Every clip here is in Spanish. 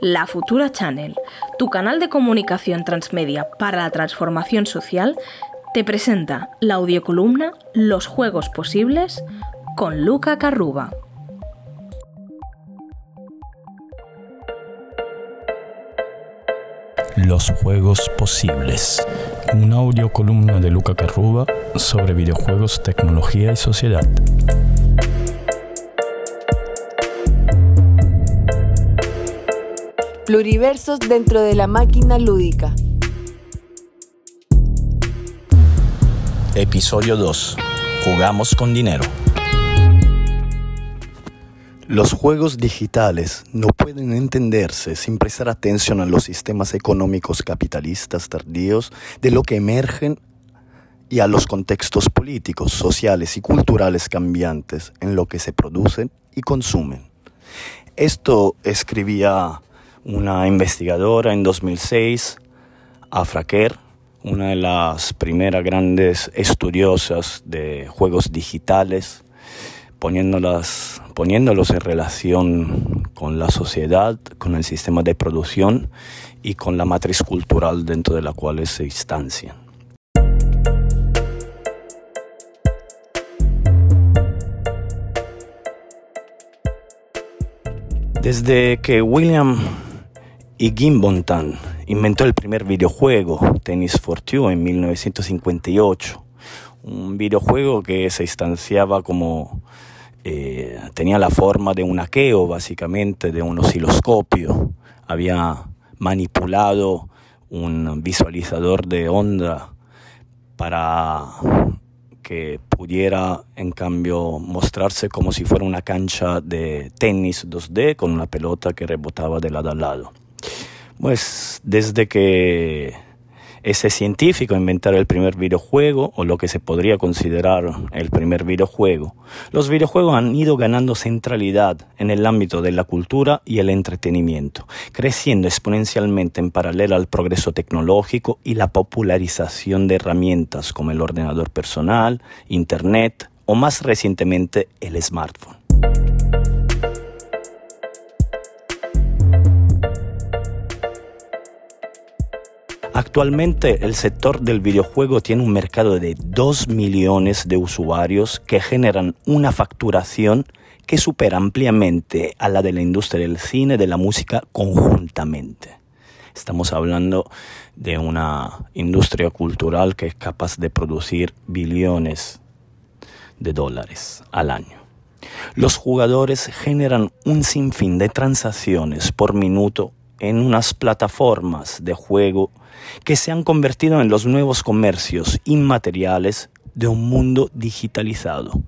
La Futura Channel, tu canal de comunicación transmedia para la transformación social, te presenta la audiocolumna Los Juegos Posibles con Luca Carruba. Los Juegos Posibles, una audiocolumna de Luca Carruba sobre videojuegos, tecnología y sociedad. Pluriversos dentro de la máquina lúdica. Episodio 2. Jugamos con dinero. Los juegos digitales no pueden entenderse sin prestar atención a los sistemas económicos capitalistas tardíos de lo que emergen y a los contextos políticos, sociales y culturales cambiantes en lo que se producen y consumen. Esto escribía una investigadora en 2006, Afra Kerr, una de las primeras grandes estudiosas de juegos digitales, poniéndolas, poniéndolos en relación con la sociedad, con el sistema de producción y con la matriz cultural dentro de la cual se instancian. Desde que William y Gimbontan inventó el primer videojuego, Tennis for Two, en 1958. Un videojuego que se instanciaba como... Eh, tenía la forma de un aqueo, básicamente, de un osciloscopio. Había manipulado un visualizador de onda para que pudiera en cambio mostrarse como si fuera una cancha de tenis 2D con una pelota que rebotaba de lado a lado. Pues desde que ese científico inventara el primer videojuego, o lo que se podría considerar el primer videojuego, los videojuegos han ido ganando centralidad en el ámbito de la cultura y el entretenimiento, creciendo exponencialmente en paralelo al progreso tecnológico y la popularización de herramientas como el ordenador personal, Internet o más recientemente el smartphone. Actualmente el sector del videojuego tiene un mercado de 2 millones de usuarios que generan una facturación que supera ampliamente a la de la industria del cine y de la música conjuntamente. Estamos hablando de una industria cultural que es capaz de producir billones de dólares al año. Los jugadores generan un sinfín de transacciones por minuto en unas plataformas de juego que se han convertido en los nuevos comercios inmateriales de un mundo digitalizado.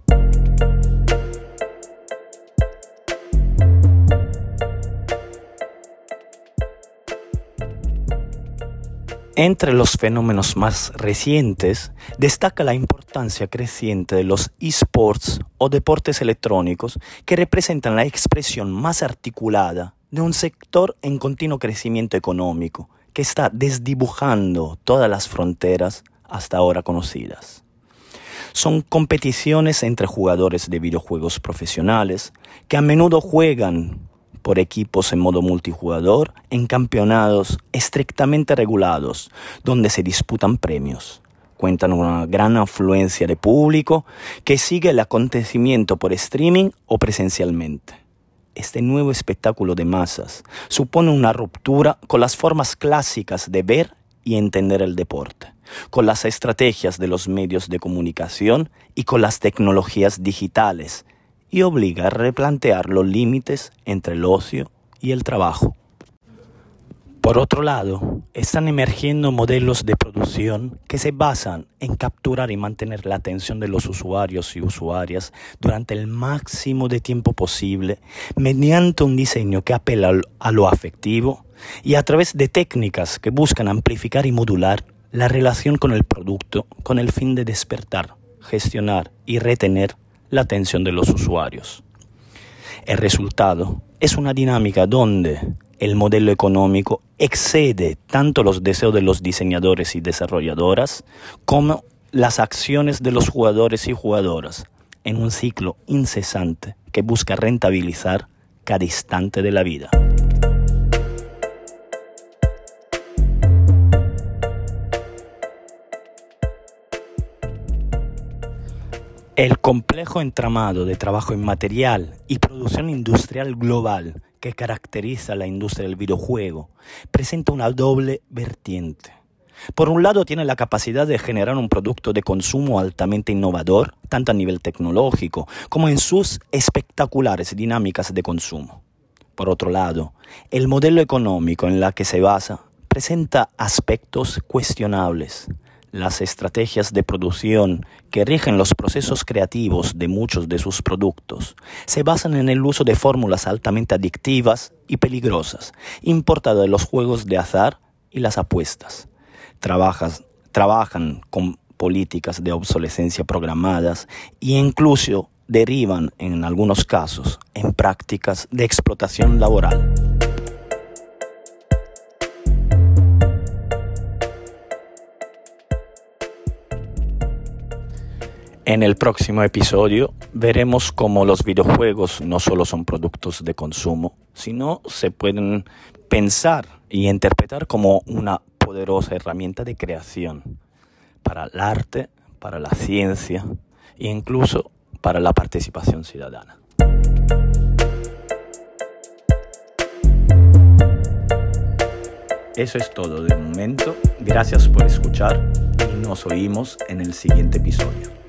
Entre los fenómenos más recientes destaca la importancia creciente de los esports o deportes electrónicos que representan la expresión más articulada de un sector en continuo crecimiento económico que está desdibujando todas las fronteras hasta ahora conocidas. Son competiciones entre jugadores de videojuegos profesionales que a menudo juegan por equipos en modo multijugador en campeonatos estrictamente regulados donde se disputan premios. Cuentan una gran afluencia de público que sigue el acontecimiento por streaming o presencialmente este nuevo espectáculo de masas supone una ruptura con las formas clásicas de ver y entender el deporte, con las estrategias de los medios de comunicación y con las tecnologías digitales, y obliga a replantear los límites entre el ocio y el trabajo. Por otro lado, están emergiendo modelos de producción que se basan en capturar y mantener la atención de los usuarios y usuarias durante el máximo de tiempo posible mediante un diseño que apela a lo afectivo y a través de técnicas que buscan amplificar y modular la relación con el producto con el fin de despertar, gestionar y retener la atención de los usuarios. El resultado es una dinámica donde el modelo económico excede tanto los deseos de los diseñadores y desarrolladoras como las acciones de los jugadores y jugadoras en un ciclo incesante que busca rentabilizar cada instante de la vida. El complejo entramado de trabajo inmaterial y producción industrial global que caracteriza la industria del videojuego presenta una doble vertiente. Por un lado, tiene la capacidad de generar un producto de consumo altamente innovador, tanto a nivel tecnológico como en sus espectaculares dinámicas de consumo. Por otro lado, el modelo económico en la que se basa presenta aspectos cuestionables, las estrategias de producción que rigen los procesos creativos de muchos de sus productos se basan en el uso de fórmulas altamente adictivas y peligrosas, importadas de los juegos de azar y las apuestas. trabajan con políticas de obsolescencia programadas e incluso derivan, en algunos casos, en prácticas de explotación laboral. En el próximo episodio veremos cómo los videojuegos no solo son productos de consumo, sino se pueden pensar y interpretar como una poderosa herramienta de creación para el arte, para la ciencia e incluso para la participación ciudadana. Eso es todo de momento. Gracias por escuchar y nos oímos en el siguiente episodio.